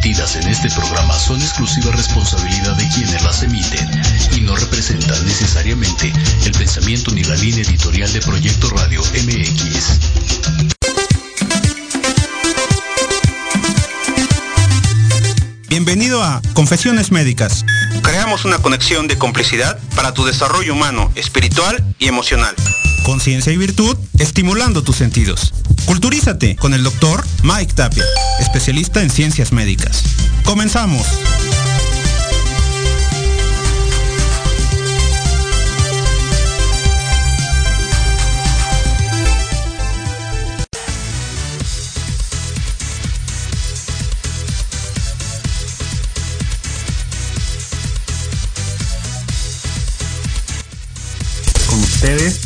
vertidas en este programa son exclusiva responsabilidad de quienes las emiten y no representan necesariamente el pensamiento ni la línea editorial de Proyecto Radio MX. Bienvenido a Confesiones Médicas. Creamos una conexión de complicidad para tu desarrollo humano, espiritual y emocional. Conciencia y virtud, estimulando tus sentidos. Culturízate con el doctor Mike Tapia, especialista en ciencias médicas. Comenzamos. ustedes.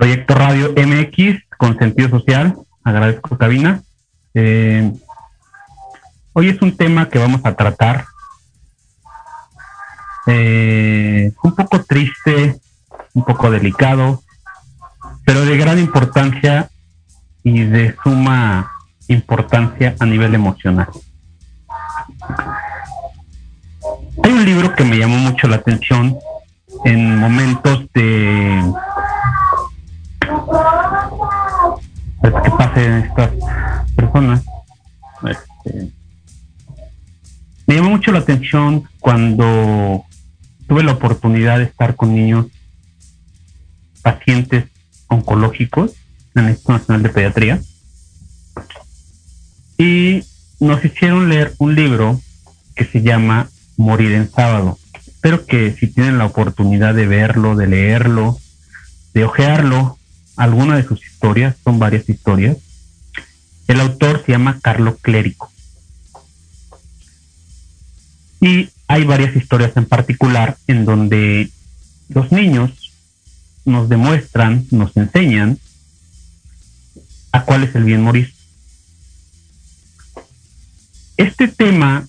Proyecto Radio MX con sentido social. Agradezco cabina. Eh, hoy es un tema que vamos a tratar. Eh, un poco triste, un poco delicado, pero de gran importancia y de suma importancia a nivel emocional. Hay un libro que me llamó mucho la atención en momentos de que pasen estas personas. Este, me llamó mucho la atención cuando tuve la oportunidad de estar con niños pacientes oncológicos en el Instituto Nacional de Pediatría y nos hicieron leer un libro que se llama Morir en sábado espero que si tienen la oportunidad de verlo, de leerlo, de ojearlo, alguna de sus historias, son varias historias. El autor se llama Carlo Clérico. Y hay varias historias en particular en donde los niños nos demuestran, nos enseñan a cuál es el bien morir. Este tema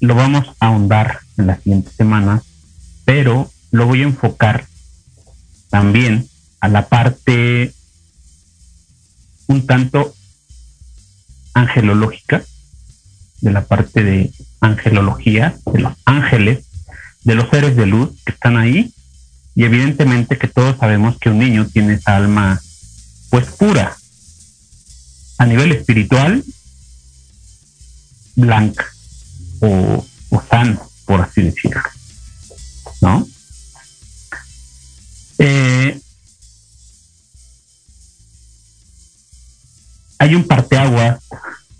lo vamos a ahondar en las siguientes semanas, pero lo voy a enfocar también a la parte un tanto angelológica, de la parte de angelología, de los ángeles, de los seres de luz que están ahí, y evidentemente que todos sabemos que un niño tiene esa alma pues pura, a nivel espiritual, blanca o, o sano por así decirlo. ¿No? Eh, hay un parteaguas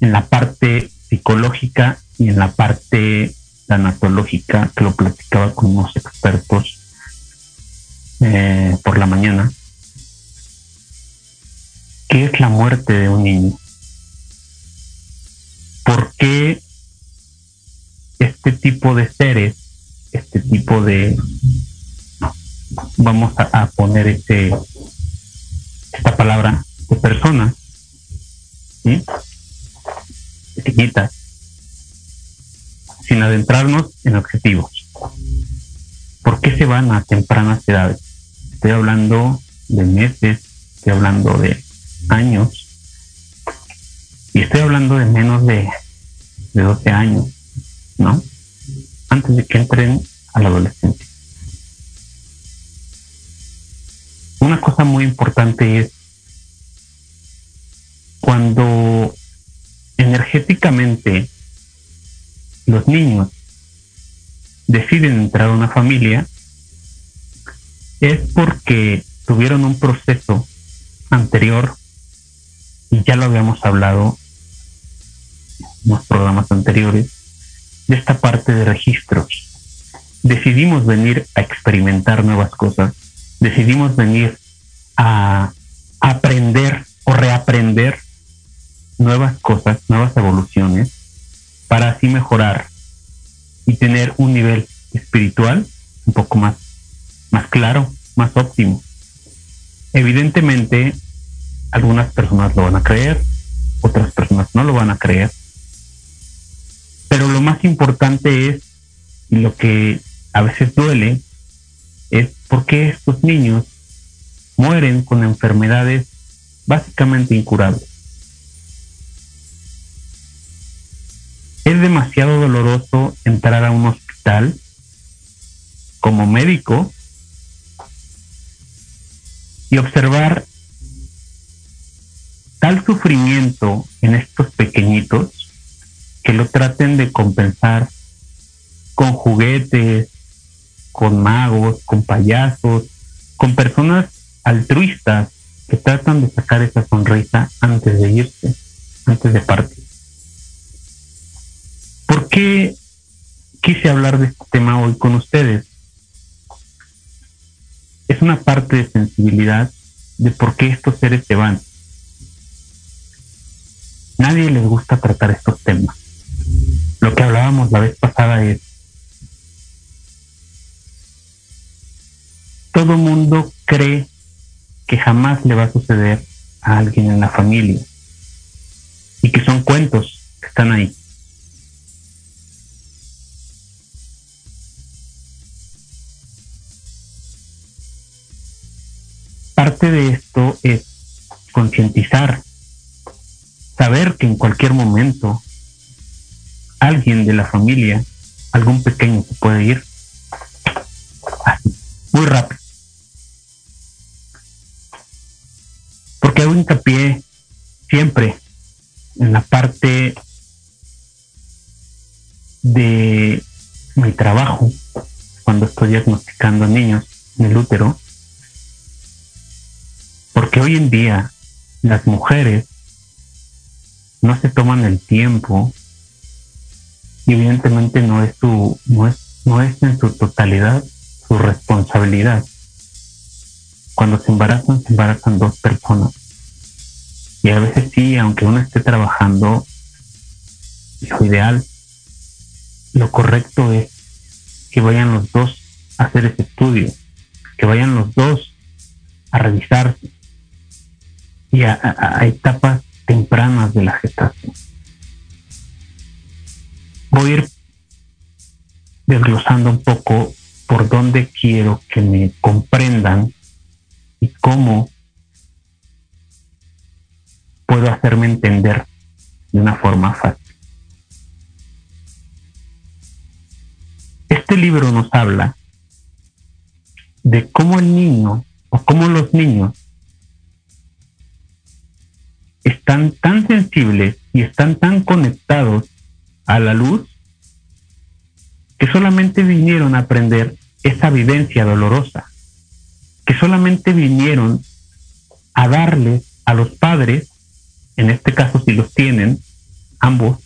en la parte psicológica y en la parte tanatológica que lo platicaba con unos expertos eh, por la mañana, ¿qué es la muerte de un niño? ¿Por qué este tipo de seres, este tipo de, vamos a, poner este, esta palabra, de personas, ¿sí? pequeñitas, sin adentrarnos en objetivos. ¿Por qué se van a tempranas edades? Estoy hablando de meses, estoy hablando de años, y estoy hablando de menos de, de 12 años. ¿no? Antes de que entren a la adolescencia. Una cosa muy importante es cuando energéticamente los niños deciden entrar a una familia, es porque tuvieron un proceso anterior, y ya lo habíamos hablado en los programas anteriores, de esta parte de registros. Decidimos venir a experimentar nuevas cosas, decidimos venir a aprender o reaprender nuevas cosas, nuevas evoluciones, para así mejorar y tener un nivel espiritual un poco más, más claro, más óptimo. Evidentemente, algunas personas lo van a creer, otras personas no lo van a creer, pero lo más importante es, y lo que a veces duele, es por qué estos niños mueren con enfermedades básicamente incurables. Es demasiado doloroso entrar a un hospital como médico y observar tal sufrimiento en estos pequeñitos que lo traten de compensar con juguetes, con magos, con payasos, con personas altruistas que tratan de sacar esa sonrisa antes de irse, antes de partir. ¿Por qué quise hablar de este tema hoy con ustedes? Es una parte de sensibilidad de por qué estos seres se van. Nadie les gusta tratar estos temas. Lo que hablábamos la vez pasada es, todo mundo cree que jamás le va a suceder a alguien en la familia y que son cuentos que están ahí. Parte de esto es concientizar, saber que en cualquier momento alguien de la familia, algún pequeño se puede ir así, muy rápido. Porque hago hincapié siempre en la parte de mi trabajo cuando estoy diagnosticando a niños en el útero, porque hoy en día las mujeres no se toman el tiempo y evidentemente no es su, no es, no es en su totalidad su responsabilidad. Cuando se embarazan, se embarazan dos personas. Y a veces sí, aunque uno esté trabajando, lo ideal, lo correcto es que vayan los dos a hacer ese estudio, que vayan los dos a revisarse y a etapas tempranas de la gestación voy a ir desglosando un poco por dónde quiero que me comprendan y cómo puedo hacerme entender de una forma fácil. Este libro nos habla de cómo el niño o cómo los niños están tan sensibles y están tan conectados a la luz que solamente vinieron a aprender esa vivencia dolorosa, que solamente vinieron a darle a los padres, en este caso si los tienen, ambos,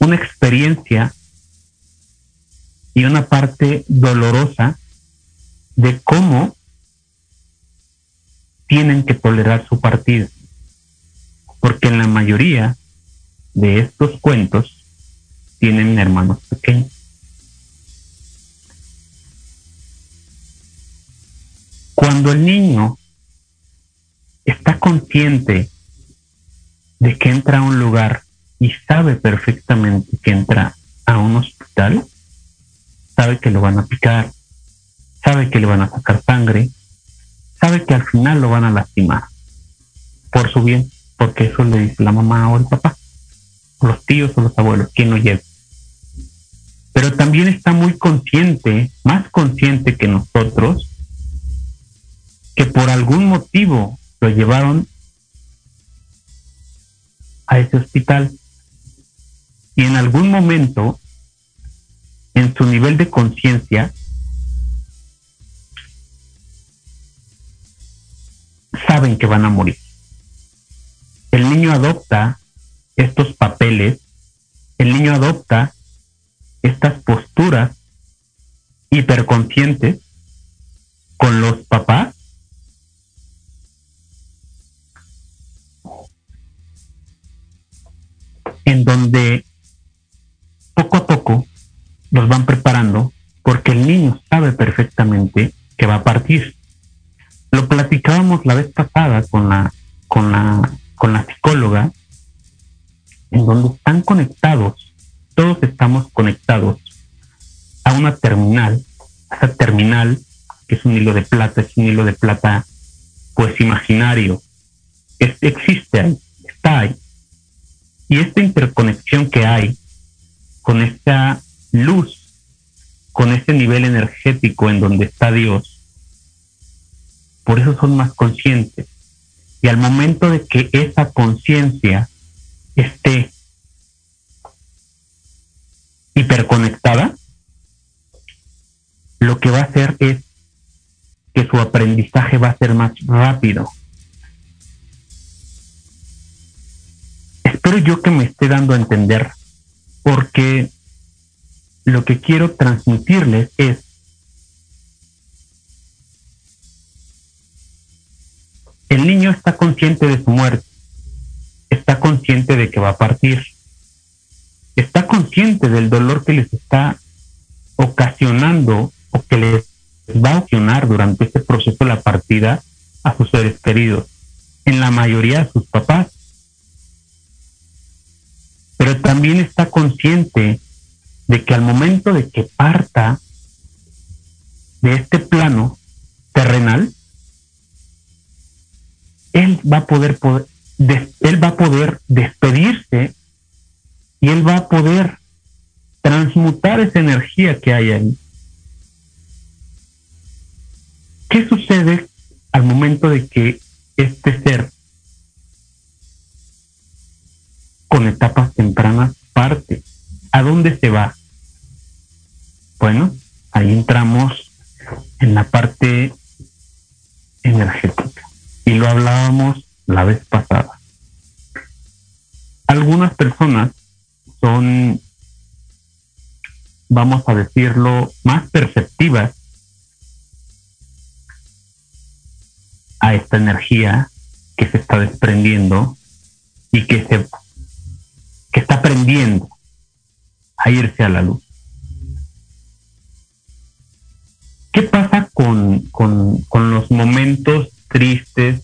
una experiencia y una parte dolorosa de cómo tienen que tolerar su partida porque en la mayoría de estos cuentos tienen hermanos pequeños. Cuando el niño está consciente de que entra a un lugar y sabe perfectamente que entra a un hospital, sabe que lo van a picar, sabe que le van a sacar sangre, sabe que al final lo van a lastimar por su bien porque eso le dice la mamá o el papá, los tíos o los abuelos, quien lo lleve. Pero también está muy consciente, más consciente que nosotros, que por algún motivo lo llevaron a ese hospital y en algún momento, en su nivel de conciencia, saben que van a morir el niño adopta estos papeles, el niño adopta estas posturas hiperconscientes con los papás en donde poco a poco los van preparando porque el niño sabe perfectamente que va a partir. Lo platicábamos la vez pasada con la, con la con la psicóloga, en donde están conectados, todos estamos conectados a una terminal, esa terminal que es un hilo de plata, es un hilo de plata pues imaginario. existe ahí, está ahí. Y esta interconexión que hay con esta luz, con ese nivel energético en donde está Dios, por eso son más conscientes. Y al momento de que esa conciencia esté hiperconectada, lo que va a hacer es que su aprendizaje va a ser más rápido. Espero yo que me esté dando a entender, porque lo que quiero transmitirles es el niño está consciente de su muerte, está consciente de que va a partir, está consciente del dolor que les está ocasionando o que les va a ocasionar durante este proceso la partida a sus seres queridos, en la mayoría de sus papás. Pero también está consciente de que al momento de que parta de este plano terrenal, él va a poder, él va a poder despedirse y él va a poder transmutar esa energía que hay ahí. ¿Qué sucede al momento de que este ser con etapas tempranas parte? ¿A dónde se va? Bueno, ahí entramos en la parte energética y lo hablábamos la vez pasada. Algunas personas son, vamos a decirlo, más perceptivas a esta energía que se está desprendiendo y que se que está aprendiendo a irse a la luz. ¿Qué pasa con, con, con los momentos tristes?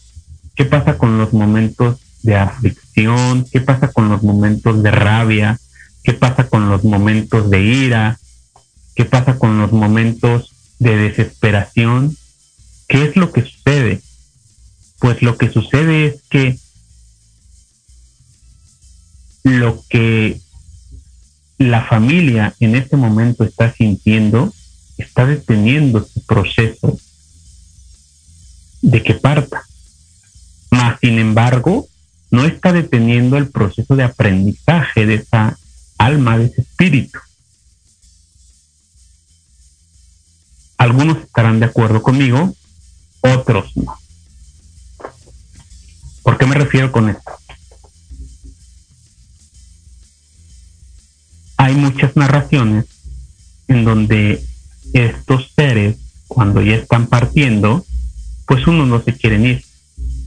¿Qué pasa con los momentos de aflicción? ¿Qué pasa con los momentos de rabia? ¿Qué pasa con los momentos de ira? ¿Qué pasa con los momentos de desesperación? ¿Qué es lo que sucede? pues lo que sucede es que lo que la familia en este momento está sintiendo está deteniendo su proceso de que parta. Mas, sin embargo, no está deteniendo el proceso de aprendizaje de esa alma, de ese espíritu. Algunos estarán de acuerdo conmigo, otros no. ¿Por qué me refiero con esto? Hay muchas narraciones en donde estos seres, cuando ya están partiendo, pues uno no se quieren ir,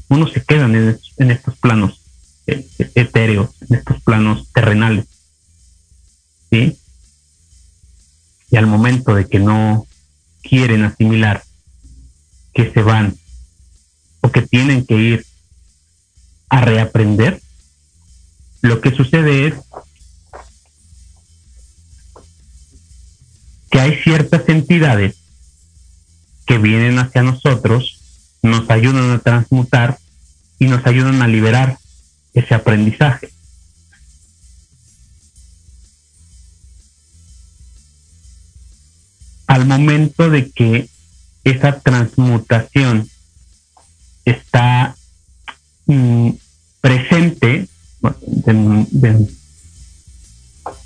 uno se quedan en, estos planos eh, etéreos, en estos planos terrenales. ¿Sí? Y al momento de que no quieren asimilar que se van o que tienen que ir a reaprender, lo que sucede es que hay ciertas entidades que vienen hacia nosotros, nos ayudan a transmutar y nos ayudan a liberar ese aprendizaje. Al momento de que esa transmutación está mm, presente.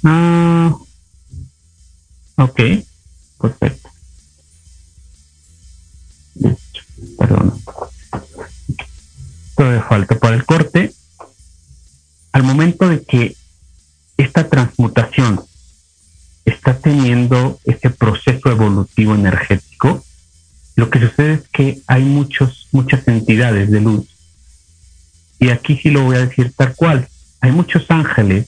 ah, ok, perfecto. Perdón. Todavía falta para el corte. Al momento de que esta transmutación está teniendo ese proceso evolutivo energético, lo que sucede es que hay muchos, muchas entidades de luz y aquí sí lo voy a decir tal cual. Hay muchos ángeles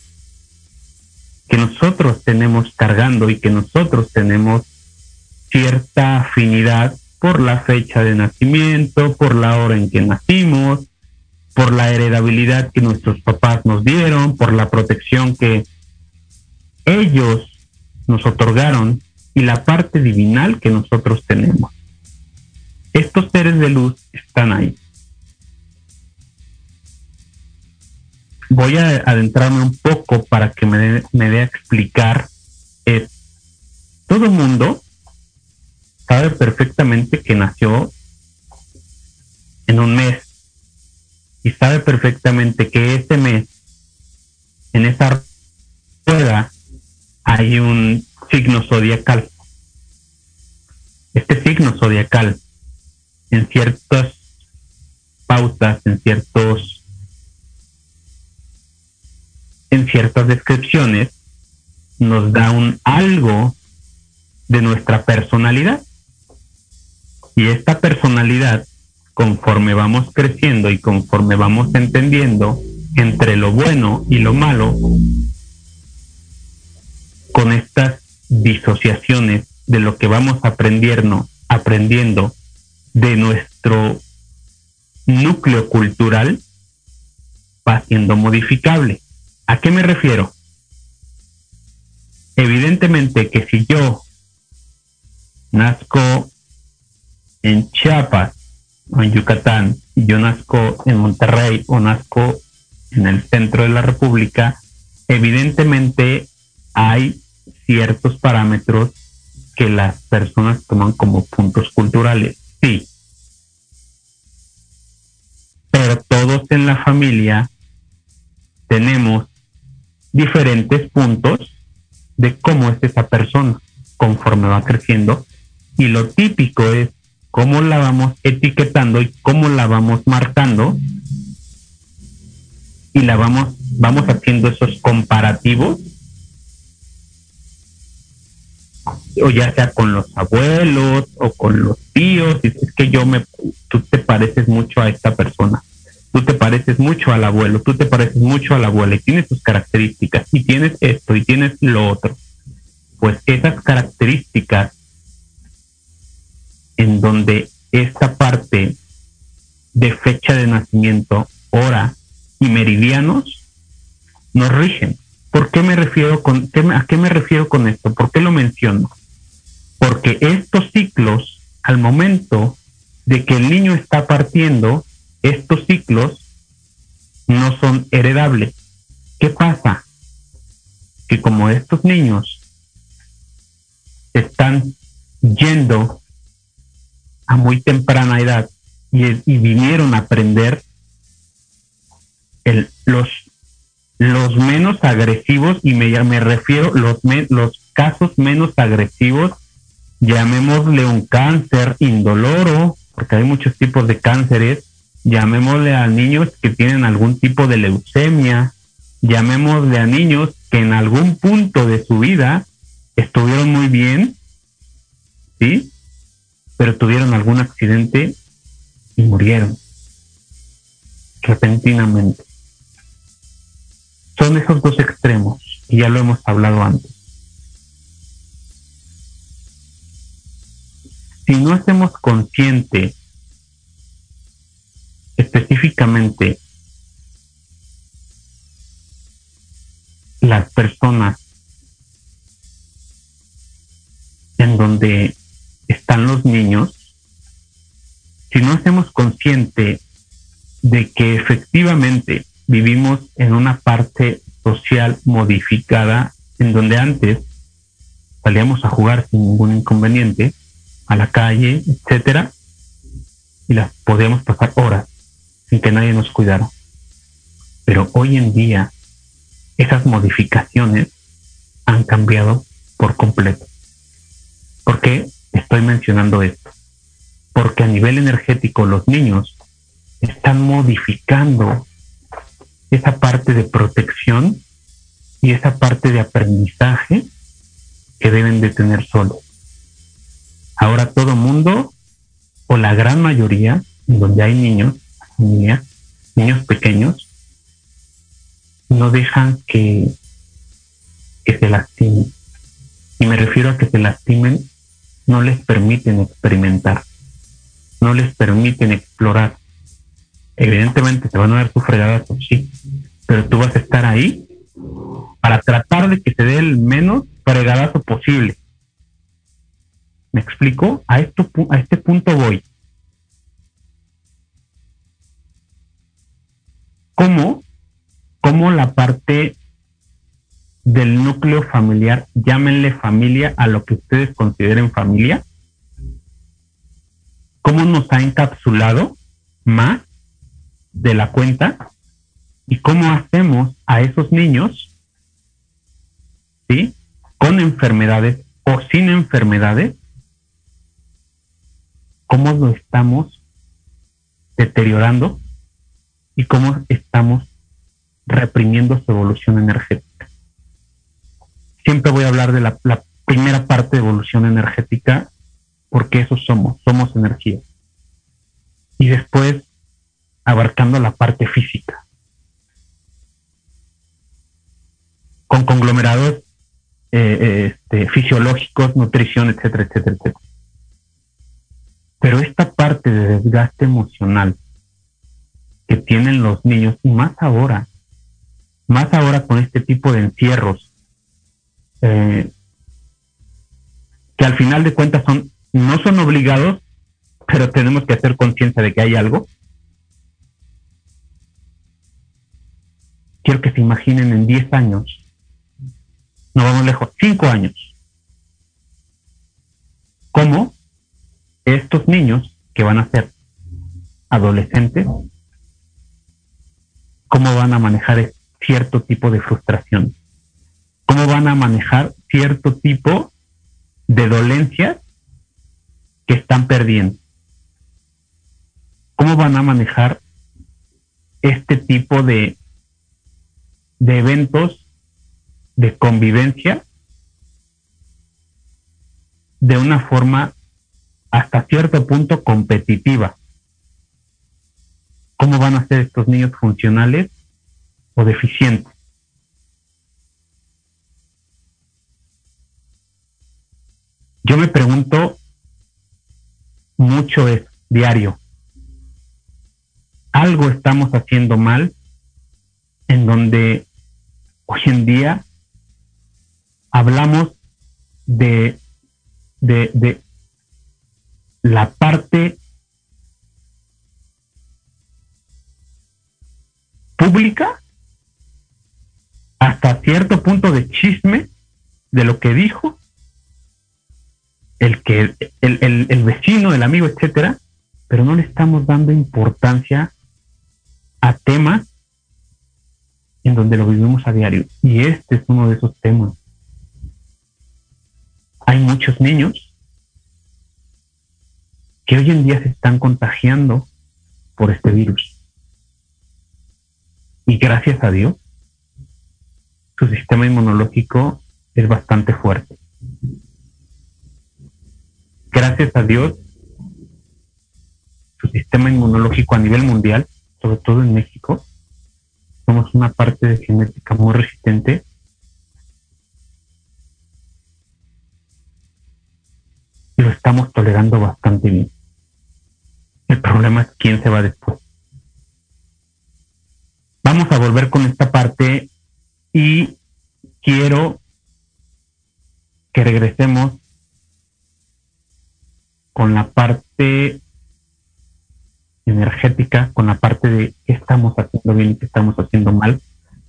que nosotros tenemos cargando y que nosotros tenemos cierta afinidad por la fecha de nacimiento, por la hora en que nacimos, por la heredabilidad que nuestros papás nos dieron, por la protección que ellos nos otorgaron y la parte divinal que nosotros tenemos. estos seres de luz están ahí. Voy a adentrarme un poco para que me dé, a explicar. Es, todo mundo sabe perfectamente que nació en un mes y sabe perfectamente que ese mes, en esa rueda, hay un signo zodiacal. Este signo zodiacal, en ciertas pautas, en ciertos, en ciertas descripciones, nos da un algo de nuestra personalidad. Y esta personalidad, conforme vamos creciendo y conforme vamos entendiendo entre lo bueno y lo malo, con estas disociaciones de lo que vamos aprendiendo, aprendiendo de nuestro núcleo cultural, va siendo modificable. ¿A qué me refiero? Evidentemente que si yo nazco en Chiapas o en Yucatán, y yo nazco en Monterrey o nazco en el centro de la República, evidentemente hay ciertos parámetros que las personas toman como puntos culturales. Sí. Pero todos en la familia tenemos diferentes puntos de cómo es esa persona conforme va creciendo y lo típico es cómo la vamos etiquetando y cómo la vamos marcando. Y la vamos vamos haciendo esos comparativos. O ya sea con los abuelos o con los tíos, es que yo me, tú te pareces mucho a esta persona, tú te pareces mucho al abuelo, tú te pareces mucho a la abuela. Y tienes tus características. Y tienes esto y tienes lo otro. Pues esas características en donde esta parte de fecha de nacimiento, hora y meridianos nos rigen. ¿Por qué me refiero con, a qué me refiero con esto? ¿Por qué lo menciono? Porque estos ciclos, al momento de que el niño está partiendo, estos ciclos no son heredables. ¿Qué pasa? Que como estos niños están yendo a muy temprana edad y, vinieron a aprender, el, los menos agresivos, y me, me refiero los, los casos menos agresivos, llamémosle un cáncer indoloro, porque hay muchos tipos de cánceres, llamémosle a niños que tienen algún tipo de leucemia, llamémosle a niños que en algún punto de su vida estuvieron muy bien, ¿sí? Pero tuvieron algún accidente y murieron repentinamente. Son esos dos extremos, y ya lo hemos hablado antes. Si no hacemos consciente específicamente las personas en donde están los niños, si no hacemos consciente de que efectivamente vivimos en una parte social modificada en donde antes salíamos a jugar sin ningún inconveniente a la calle, etcétera, y las podíamos pasar horas sin que nadie nos cuidara. Pero hoy en día esas modificaciones han cambiado por completo. ¿Por qué estoy mencionando esto? Porque a nivel energético los niños están modificando esa parte de protección y esa parte de aprendizaje que deben de tener solos. Ahora todo mundo, o la gran mayoría, donde hay niños, niños pequeños, no dejan que, que se lastimen. Y me refiero a que se lastimen, no les permiten experimentar, no les permiten explorar. Evidentemente se van a dar sus fregadas, pues sí, pero tú vas a estar ahí para tratar de que se dé el menos fregadazo posible. ¿Me explico? A, esto, a este punto voy. ¿Cómo? ¿Cómo la parte del núcleo familiar, llámenle familia a lo que ustedes consideren familia, cómo nos ha encapsulado más de la cuenta y cómo hacemos a esos niños, ¿sí? Con enfermedades o sin enfermedades, cómo lo estamos deteriorando y cómo estamos reprimiendo su evolución energética. Siempre voy a hablar de la, la primera parte de evolución energética porque eso somos, somos energía. Y después abarcando la parte física. Con conglomerados eh, eh, este, fisiológicos, nutrición, etcétera, etcétera, etcétera. Pero esta parte de desgaste emocional que tienen los niños, y más ahora, más ahora con este tipo de encierros, eh, que al final de cuentas son, no son obligados, pero tenemos que hacer conciencia de que hay algo. Quiero que se imaginen en 10 años, no vamos lejos, 5 años, cómo estos niños que van a ser adolescentes, cómo van a manejar cierto tipo de frustración, cómo van a manejar cierto tipo de dolencias que están perdiendo, cómo van a manejar este tipo de, de eventos de convivencia de una forma hasta cierto punto competitiva. ¿Cómo van a ser estos niños funcionales o deficientes? Yo me pregunto mucho es diario. Algo estamos haciendo mal en donde hoy en día hablamos de, de, de, la parte pública hasta cierto punto de chisme de lo que dijo el que el, el, vecino, el amigo, etcétera, pero no le estamos dando importancia a temas en donde lo vivimos a diario. Y este es uno de esos temas. Hay muchos niños que hoy en día se están contagiando por este virus. Y gracias a Dios, su sistema inmunológico es bastante fuerte. Gracias a Dios, su sistema inmunológico a nivel mundial, sobre todo en México, somos una parte de genética muy resistente y lo estamos tolerando bastante bien. El problema es quién se va después. Vamos a volver con esta parte y quiero que regresemos con la parte energética, con la parte de qué estamos haciendo bien y qué estamos haciendo mal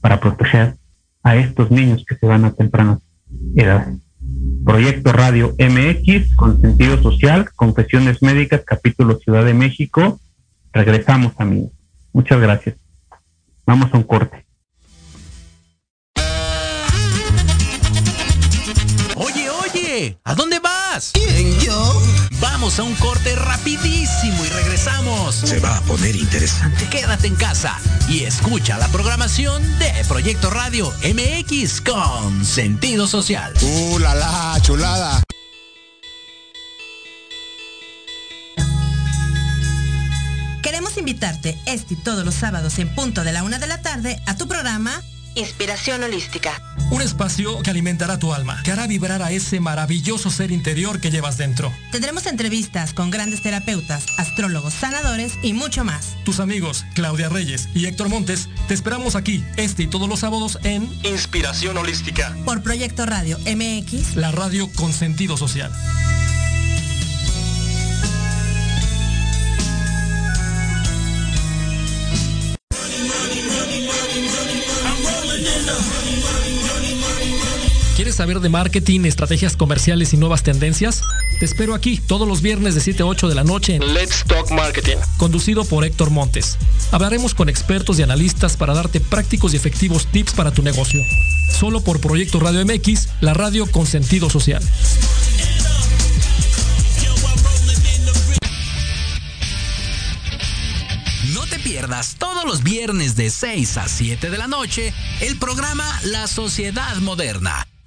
para proteger a estos niños que se van a tempranas edades. Proyecto Radio MX con sentido social, confesiones médicas, capítulo Ciudad de México. Regresamos, amigos. Muchas gracias. Vamos a un corte. Oye, oye, ¿a dónde vas? ¿Quién, yo? Vamos a un corte rapidísimo y regresamos. Se va a poner interesante. Quédate en casa y escucha la programación de Proyecto Radio MX con sentido social. ¡Uh, la, la chulada! Queremos invitarte este y todos los sábados en punto de la una de la tarde a tu programa Inspiración Holística. Un espacio que alimentará tu alma, que hará vibrar a ese maravilloso ser interior que llevas dentro. Tendremos entrevistas con grandes terapeutas, astrólogos, sanadores y mucho más. Tus amigos Claudia Reyes y Héctor Montes te esperamos aquí este y todos los sábados en Inspiración Holística. Por Proyecto Radio MX. La radio con sentido social. Saber de marketing, estrategias comerciales y nuevas tendencias? Te espero aquí todos los viernes de 7 a 8 de la noche en Let's Talk Marketing, conducido por Héctor Montes. Hablaremos con expertos y analistas para darte prácticos y efectivos tips para tu negocio. Solo por Proyecto Radio MX, la radio con sentido social. No te pierdas todos los viernes de 6 a 7 de la noche el programa La Sociedad Moderna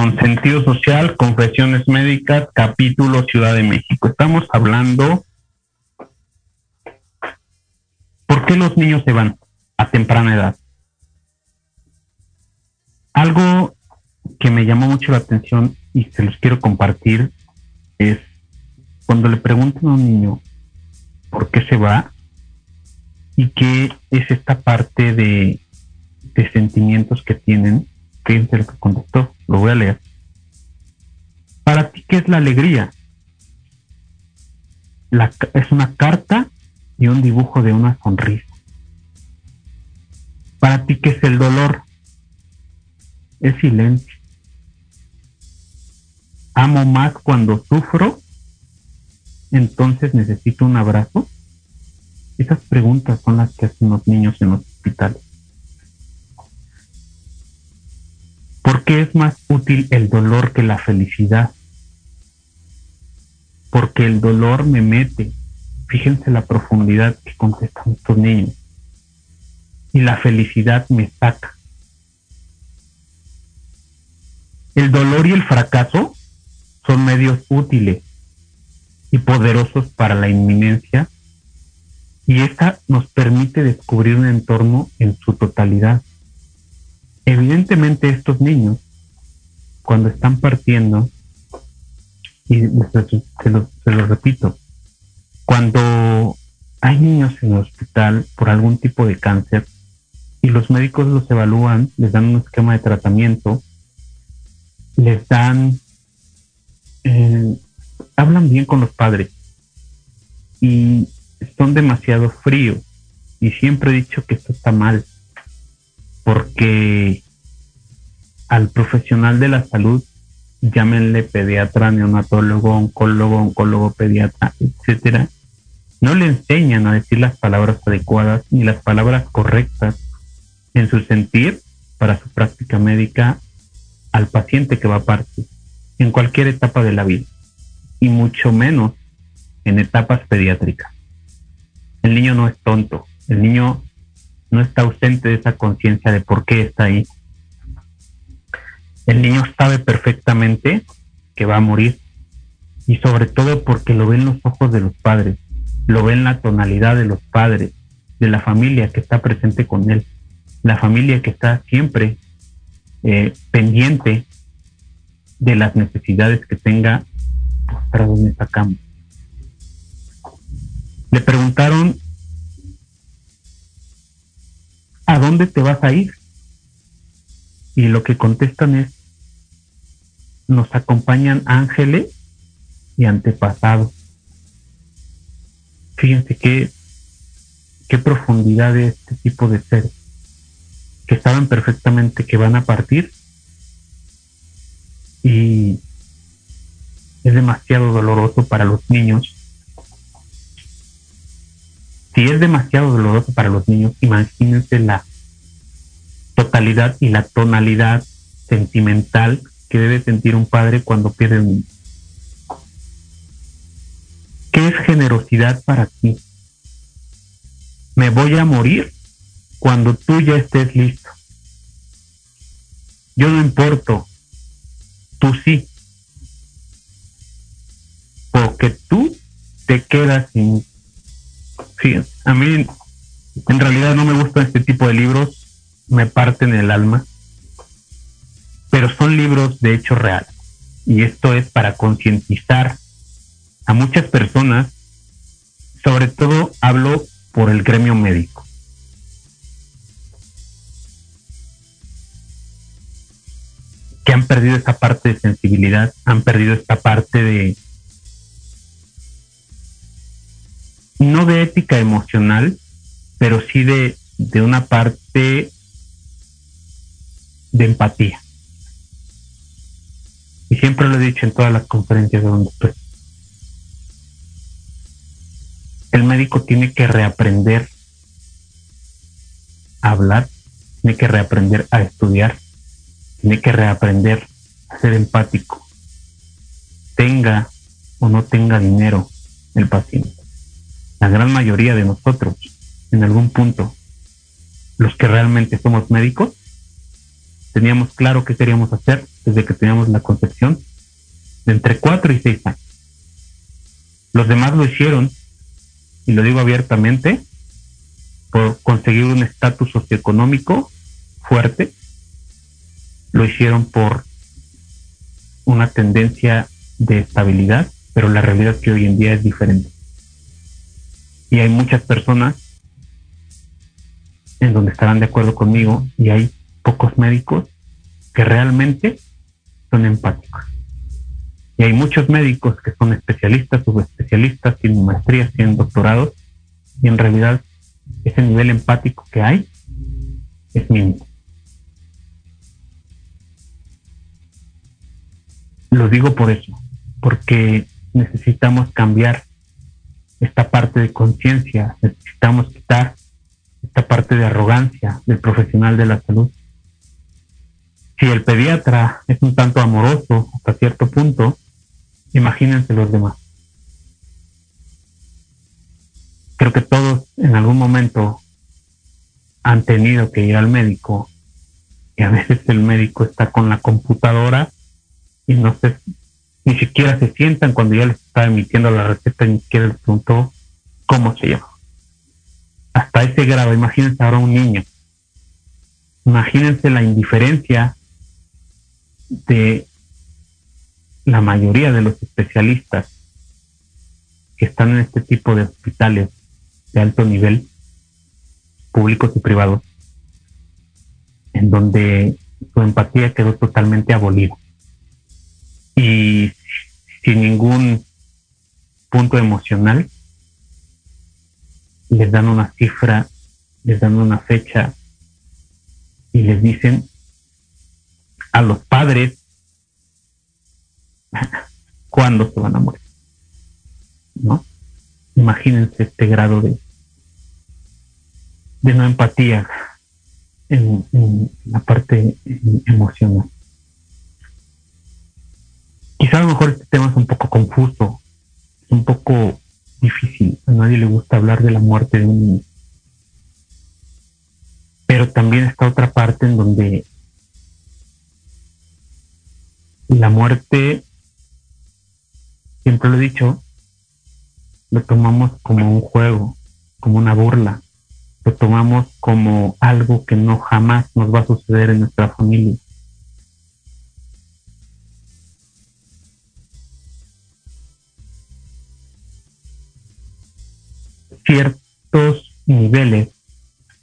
Con sentido social, confesiones médicas, capítulo Ciudad de México. Estamos hablando por qué los niños se van a temprana edad. Algo que me llamó mucho la atención y se los quiero compartir es cuando le preguntan a un niño por qué se va y qué es esta parte de de sentimientos que tienen, fíjense lo que contestó, lo voy a leer. Para ti, ¿qué es la alegría? Es una carta y un dibujo de una sonrisa. Para ti, ¿qué es el dolor? Es silencio. Amo más cuando sufro, entonces necesito un abrazo. Esas preguntas son las que hacen los niños en los hospitales. ¿Por qué es más útil el dolor que la felicidad? Porque el dolor me mete. Fíjense la profundidad que contestan estos niños. Y la felicidad me saca. El dolor y el fracaso son medios útiles y poderosos para la inminencia y esta nos permite descubrir un entorno en su totalidad evidentemente estos niños, cuando están partiendo, y se lo, repito, cuando hay niños en el hospital por algún tipo de cáncer y los médicos los evalúan, les dan un esquema de tratamiento, les dan, eh, hablan bien con los padres y son demasiado fríos. Y siempre he dicho que esto está mal porque al profesional de la salud, llámenle pediatra, neonatólogo, oncólogo, oncólogo, pediatra, etcétera, no le enseñan a decir las palabras adecuadas ni las palabras correctas en su sentir para su práctica médica al paciente que va a partir en cualquier etapa de la vida y mucho menos en etapas pediátricas. El niño no es tonto, el niño no está ausente de esa conciencia de por qué está ahí. El niño sabe perfectamente que va a morir y sobre todo porque lo ven los ojos de los padres, lo ven la tonalidad de los padres, de la familia que está presente con él, la familia que está siempre eh, pendiente de las necesidades que tenga postrado en esa cama. Le preguntaron, ¿a dónde te vas a ir? Y lo que contestan es, nos acompañan ángeles y antepasados. Fíjense qué, qué profundidad de este tipo de seres, que saben perfectamente que van a partir y es demasiado doloroso para los niños. Si es demasiado doloroso para los niños, imagínense la totalidad y la tonalidad sentimental que debe sentir un padre cuando pierde un niño. ¿Qué es generosidad para ti? Me voy a morir cuando tú ya estés listo. Yo no importo, tú sí. Porque tú te quedas sin... Fíjense, a mí en realidad no me gustan este tipo de libros, me parten el alma, pero son libros de hecho real. Y esto es para concientizar a muchas personas, sobre todo hablo por el gremio médico. que han perdido esta parte de sensibilidad, han perdido esta parte de no de ética emocional, pero sí de, de una parte de empatía. Y siempre lo he dicho en todas las conferencias de donde estoy. El médico tiene que reaprender a hablar, tiene que reaprender a estudiar, tiene que reaprender a ser empático. Tenga o no tenga dinero el paciente. La gran mayoría de nosotros, en algún punto, los que realmente somos médicos, teníamos claro qué queríamos hacer desde que teníamos la concepción de entre cuatro y seis años. Los demás lo hicieron, y lo digo abiertamente, por conseguir un estatus socioeconómico fuerte, lo hicieron por una tendencia de estabilidad, pero la realidad que hoy en día es diferente. Y hay muchas personas en donde estarán de acuerdo conmigo y hay pocos médicos que realmente son empáticos. Y hay muchos médicos que son especialistas, subespecialistas, tienen maestrías, tienen doctorados, y en realidad ese nivel empático que hay es mínimo. Lo digo por eso, porque necesitamos cambiar esta parte de conciencia, necesitamos quitar esta parte de arrogancia del profesional de la salud. Si el pediatra es un tanto amoroso hasta cierto punto, imagínense los demás. Creo que todos en algún momento han tenido que ir al médico y a veces el médico está con la computadora y no sé, ni siquiera se sientan cuando ya les está emitiendo la receta, ni siquiera les preguntó cómo se llama. Hasta ese grado, imagínense ahora un niño. Imagínense la indiferencia de la mayoría de los especialistas que están en este tipo de hospitales de alto nivel, públicos y privados, en donde su empatía quedó totalmente abolida y sin ningún punto emocional, les dan una cifra, les dan una fecha y les dicen a los padres cuándo se van a morir. ¿No? Imagínense este grado de, de no empatía en la parte emocional. Quizá a lo mejor este tema es un poco confuso, un poco difícil. A nadie le gusta hablar de la muerte de un niño. Pero también está otra parte en donde la muerte, siempre lo he dicho, lo tomamos como un juego, como una burla, lo tomamos como algo que no jamás nos va a suceder en nuestra familia. Ciertos niveles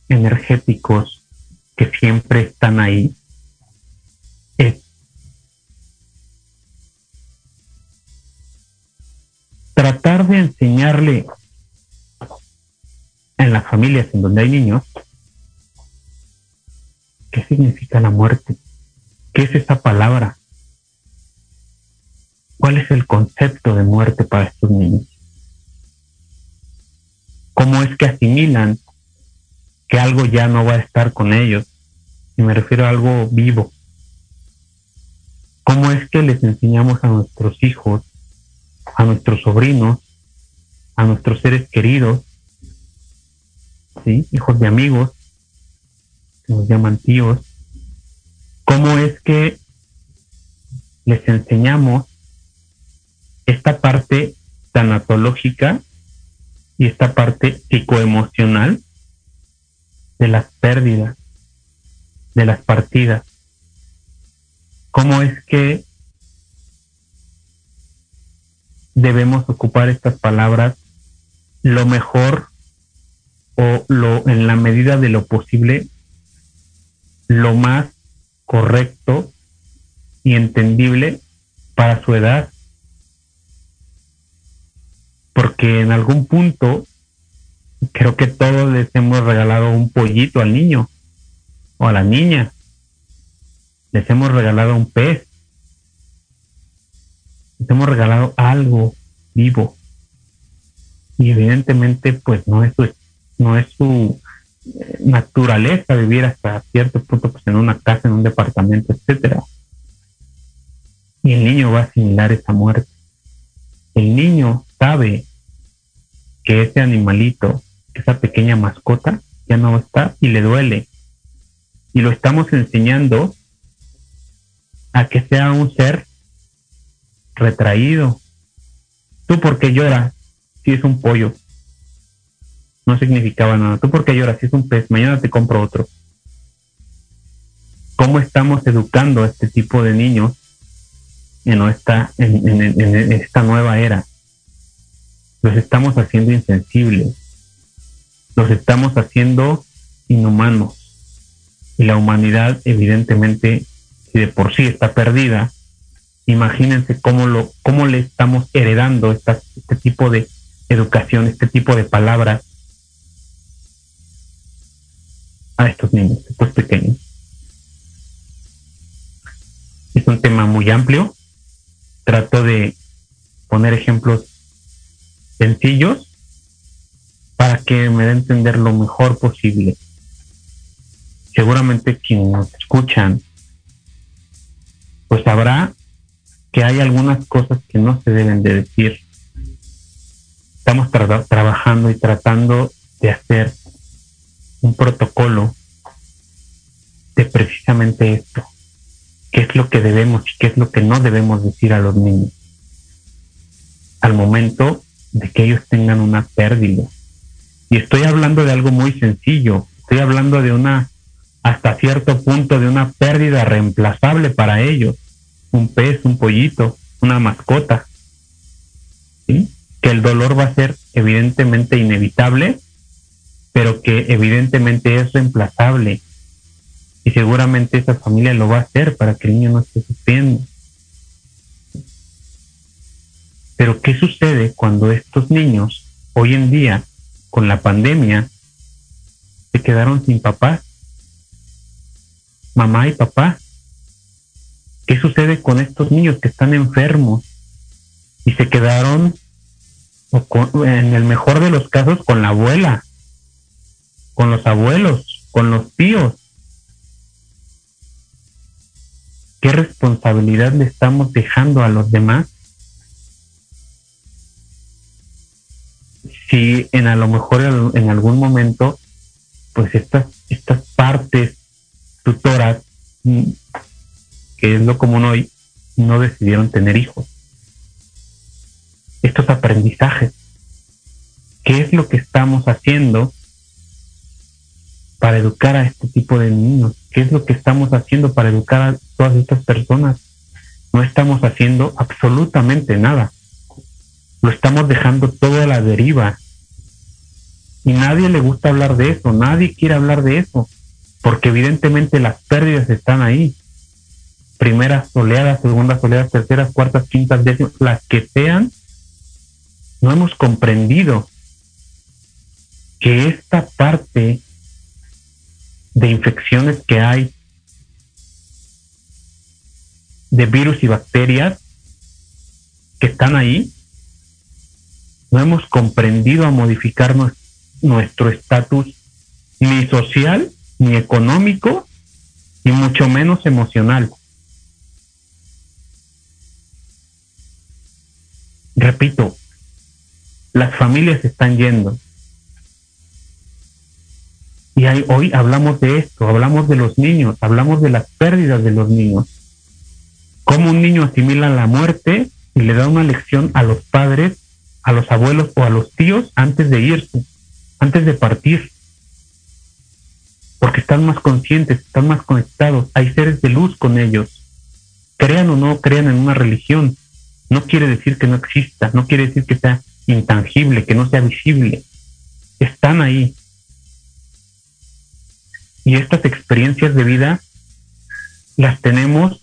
energéticos que siempre están ahí. Es tratar de enseñarle en las familias en donde hay niños qué significa la muerte, qué es esa palabra, cuál es el concepto de muerte para estos niños, cómo es que asimilan que algo ya no va a estar con ellos, y me refiero a algo vivo. ¿Cómo es que les enseñamos a nuestros hijos, a nuestros sobrinos, a nuestros seres queridos, ¿sí? hijos de amigos, que nos llaman tíos? ¿Cómo es que les enseñamos esta parte tanatológica y esta parte psicoemocional de las pérdidas, de las partidas. ¿Cómo es que debemos ocupar estas palabras lo mejor o lo en la medida de lo posible lo más correcto y entendible para su edad? Porque en algún punto creo que todos les hemos regalado un pollito al niño o a la niña. Les hemos regalado un pez. Les hemos regalado algo vivo. Y evidentemente, pues no es su, no es su eh, naturaleza vivir hasta cierto punto pues en una casa, en un departamento, etcétera. Y el niño va a asimilar esa muerte. El niño sabe que ese animalito esa pequeña mascota ya no está y le duele. Y lo estamos enseñando a que sea un ser retraído. ¿Tú por qué lloras si es un pollo? No significaba nada. ¿Tú por qué lloras si es un pez? Mañana te compro otro. ¿Cómo estamos educando a este tipo de niños en esta, en esta nueva era? Los estamos haciendo insensibles los estamos haciendo inhumanos. Y la humanidad, evidentemente, si de por sí está perdida, imagínense cómo, lo, cómo le estamos heredando este tipo de educación, este tipo de palabras a estos niños, estos pequeños. Es un tema muy amplio. Trato de poner ejemplos sencillos para que me dé a entender lo mejor posible. Seguramente quienes nos escuchan, pues sabrá que hay algunas cosas que no se deben de decir. Estamos trabajando y tratando de hacer un protocolo de precisamente esto. ¿Qué es lo que debemos y qué es lo que no debemos decir a los niños? Al momento de que ellos tengan una pérdida y estoy hablando de algo muy sencillo, estoy hablando de una, hasta cierto punto, de una pérdida reemplazable para ellos. Un pez, un pollito, una mascota. ¿sí? Que el dolor va a ser evidentemente inevitable, pero que evidentemente es reemplazable. Y seguramente esa familia lo va a hacer para que el niño no esté sufriendo. Pero ¿qué sucede cuando estos niños hoy en día con la pandemia se quedaron sin papá, mamá y papá. ¿Qué sucede con estos niños que están enfermos y se quedaron, en el mejor de los casos, con la abuela, con los abuelos, con los tíos? ¿Qué responsabilidad le estamos dejando a los demás? Si en a lo mejor en algún momento, pues estas, estas partes tutoras, mm, que es lo común hoy, no decidieron tener hijos. Estos aprendizajes. ¿Qué es lo que estamos haciendo para educar a este tipo de niños? ¿Qué es lo que estamos haciendo para educar a todas estas personas? No estamos haciendo absolutamente nada. Lo estamos dejando todo a la deriva. Y nadie le gusta hablar de eso, nadie quiere hablar de eso, porque evidentemente las pérdidas están ahí. Primeras oleadas, segundas oleadas, terceras, cuartas, quintas, décimas, las que sean, no hemos comprendido que esta parte de infecciones que hay de virus y bacterias que están ahí, no hemos comprendido a modificar nuestro estatus ni social, ni económico, ni mucho menos emocional. Repito, las familias están yendo, y hoy hablamos de esto, hablamos de los niños, hablamos de las pérdidas de los niños. Cómo un niño asimila la muerte y le da una lección a los padres, a los abuelos o a los tíos antes de irse, antes de partir. Porque están más conscientes, están más conectados, hay seres de luz con ellos. Crean o no crean en una religión, no quiere decir que no exista, no quiere decir que sea intangible, que no sea visible. Están ahí, y estas experiencias de vida las tenemos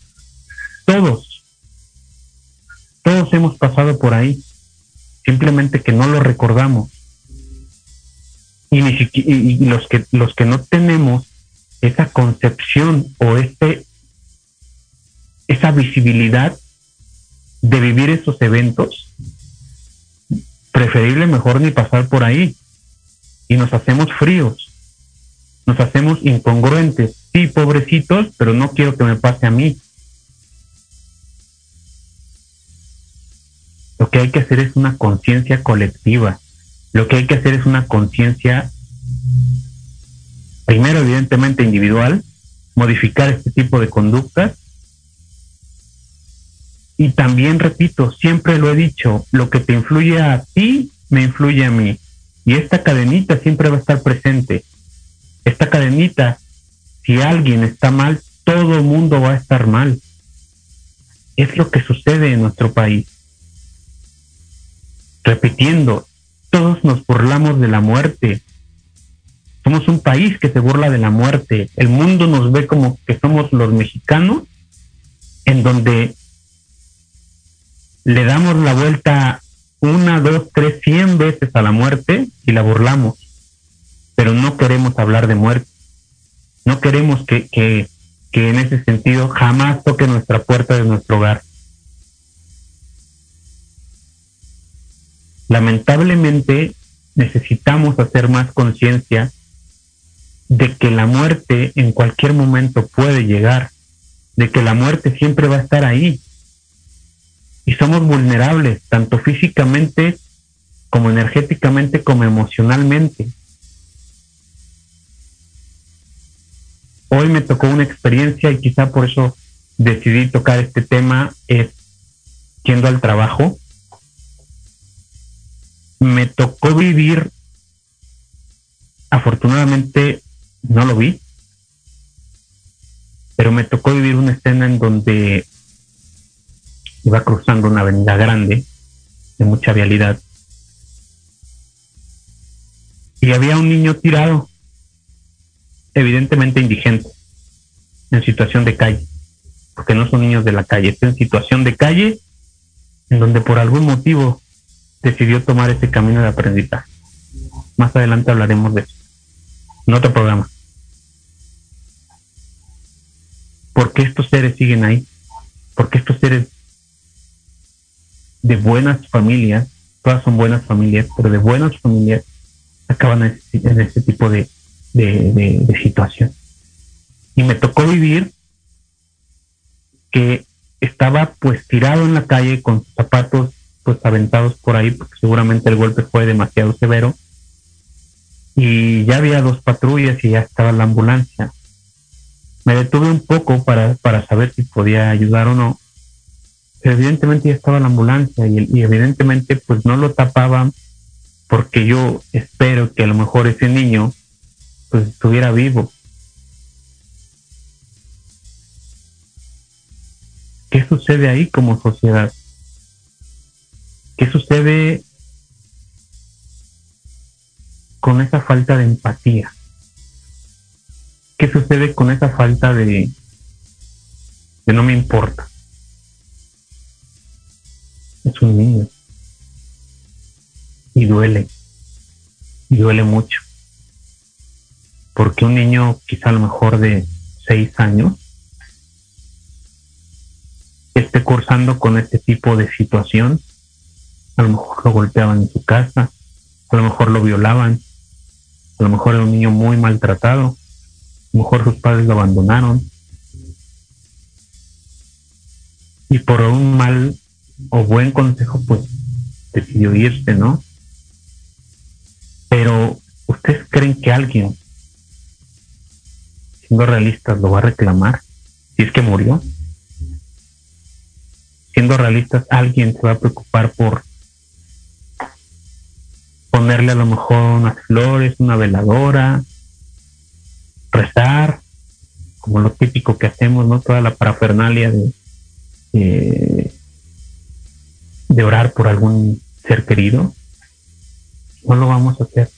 todos. Todos hemos pasado por ahí, simplemente que no lo recordamos. Y, ni los, que, los que no tenemos esa concepción o este, esa visibilidad de vivir esos eventos, preferible mejor ni pasar por ahí. Y nos hacemos fríos nos hacemos incongruentes. Sí, pobrecitos, pero no quiero que me pase a mí. Que hay que hacer es una conciencia colectiva. Lo que hay que hacer es una conciencia, primero evidentemente individual, modificar este tipo de conductas. Y también, repito, siempre lo he dicho, lo que te influye a ti, me influye a mí. Y esta cadenita siempre va a estar presente esta cadenita, si alguien está mal, todo el mundo va a estar mal. Es lo que sucede en nuestro país. Repitiendo, todos nos burlamos de la muerte. Somos un país que se burla de la muerte. El mundo nos ve como que somos los mexicanos, en donde le damos la vuelta una, dos, tres, cien veces a la muerte y la burlamos pero no queremos hablar de muerte. No queremos que, que, que en ese sentido jamás toque nuestra puerta de nuestro hogar. Lamentablemente necesitamos hacer más conciencia de que la muerte en cualquier momento puede llegar, de que la muerte siempre va a estar ahí. Y somos vulnerables, tanto físicamente como energéticamente como emocionalmente. hoy me tocó una experiencia y quizá por eso decidí tocar este tema, es yendo al trabajo. Me tocó vivir, afortunadamente no lo vi, pero me tocó vivir una escena en donde iba cruzando una avenida grande, de mucha vialidad, y había un niño tirado evidentemente indigente, en situación de calle, porque no son niños de la calle, está en situación de calle en donde por algún motivo decidió tomar ese camino de aprendizaje. Más adelante hablaremos de eso, en otro programa. ¿Por qué estos seres siguen ahí? Porque estos seres de buenas familias, todas son buenas familias, pero de buenas familias, acaban en ese tipo de, de, situación. Y me tocó vivir que estaba pues tirado en la calle con sus zapatos pues aventados por ahí porque seguramente el golpe fue demasiado severo y ya había dos patrullas y ya estaba la ambulancia. Me detuve un poco para, para saber si podía ayudar o no evidentemente ya estaba la ambulancia y, evidentemente pues no lo tapaban porque yo espero que a lo mejor ese niño pues estuviera vivo. ¿Qué sucede ahí como sociedad? ¿Qué sucede con esa falta de empatía? ¿Qué sucede con esa falta de, de no me importa? Es un niño. Y duele. Y duele mucho. Porque un niño quizá a lo mejor de seis años esté cursando con este tipo de situación a lo mejor lo golpeaban en su casa, a lo mejor lo violaban, a lo mejor era un niño muy maltratado, a lo mejor sus padres lo abandonaron. Y por un mal o buen consejo, pues decidió irse, ¿no? Pero, ¿ustedes creen que alguien, siendo realistas, lo va a reclamar si es que murió? Siendo realistas, alguien se va a preocupar por ponerle a lo mejor unas flores, una veladora, rezar, como lo típico que hacemos, ¿no? Toda la parafernalia de, de, orar por algún ser querido. No lo vamos a hacer.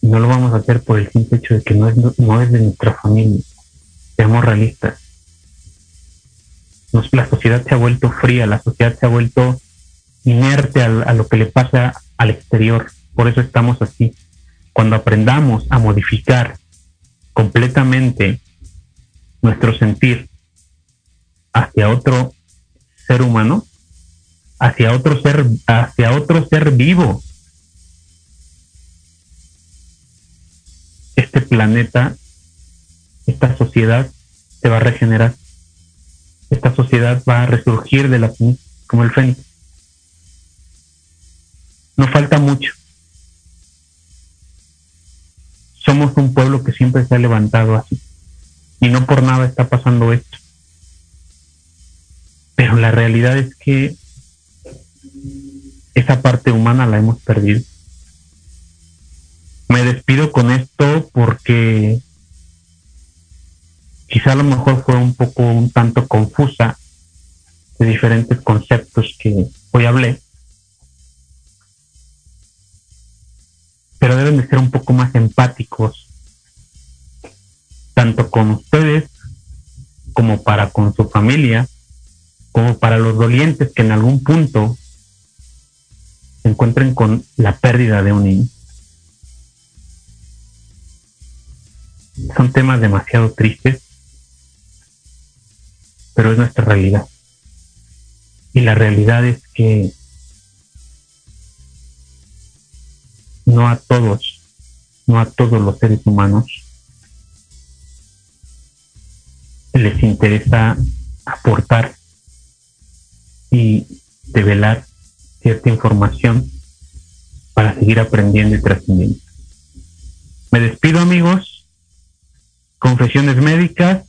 No lo vamos a hacer por el simple hecho de que no es, no es de nuestra familia. Seamos realistas. la sociedad se ha vuelto fría, la sociedad se ha vuelto inerte a, a lo que le pasa al exterior. Por eso estamos así. Cuando aprendamos a modificar completamente nuestro sentir hacia otro ser humano, hacia otro ser, hacia otro ser vivo, este planeta, esta sociedad se va a regenerar. Esta sociedad va a resurgir de la como el fénix. No falta mucho. Somos un pueblo que siempre se ha levantado así. Y no por nada está pasando esto. Pero la realidad es que esa parte humana la hemos perdido. Me despido con esto porque quizá a lo mejor fue un poco un tanto confusa de diferentes conceptos que hoy hablé. Pero deben de ser un poco más empáticos, tanto con ustedes como para con su familia, como para los dolientes que en algún punto se encuentren con la pérdida de un niño. Son temas demasiado tristes, pero es nuestra realidad. Y la realidad es que no a todos, no a todos los seres humanos les interesa aportar y develar cierta información para seguir aprendiendo y trascendiendo. Me despido amigos. Confesiones médicas,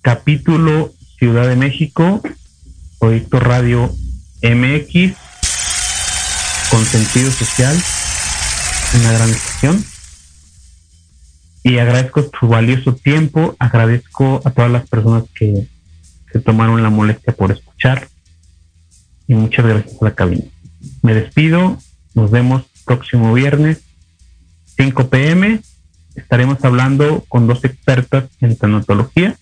capítulo Ciudad de México, Proyecto Radio MX, con sentido social una gran estación. Y agradezco su valioso tiempo, agradezco a todas las personas que se tomaron la molestia por escuchar y muchas gracias a la cabina. Me despido, nos vemos próximo viernes, 5 pm. Estaremos hablando con dos expertas en tanatología.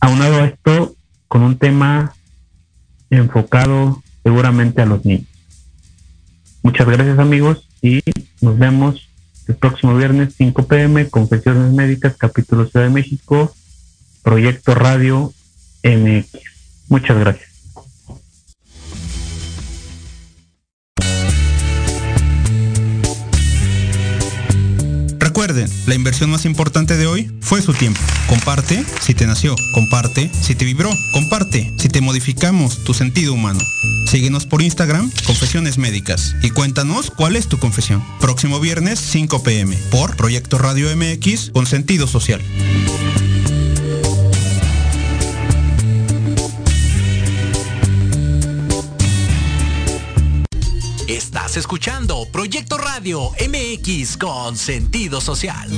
Aunado a esto, con un tema enfocado seguramente a los niños. Muchas gracias amigos y nos vemos el próximo viernes 5 pm, Confesiones Médicas, capítulo Ciudad de México, Proyecto Radio MX. Muchas gracias. Recuerden, la inversión más importante de hoy fue su tiempo. Comparte si te nació, comparte si te vibró, comparte si te modificamos tu sentido humano. Síguenos por Instagram, Confesiones Médicas, y cuéntanos cuál es tu confesión. Próximo viernes 5 pm por Proyecto Radio MX con sentido social. Estás escuchando Proyecto Radio MX con sentido social.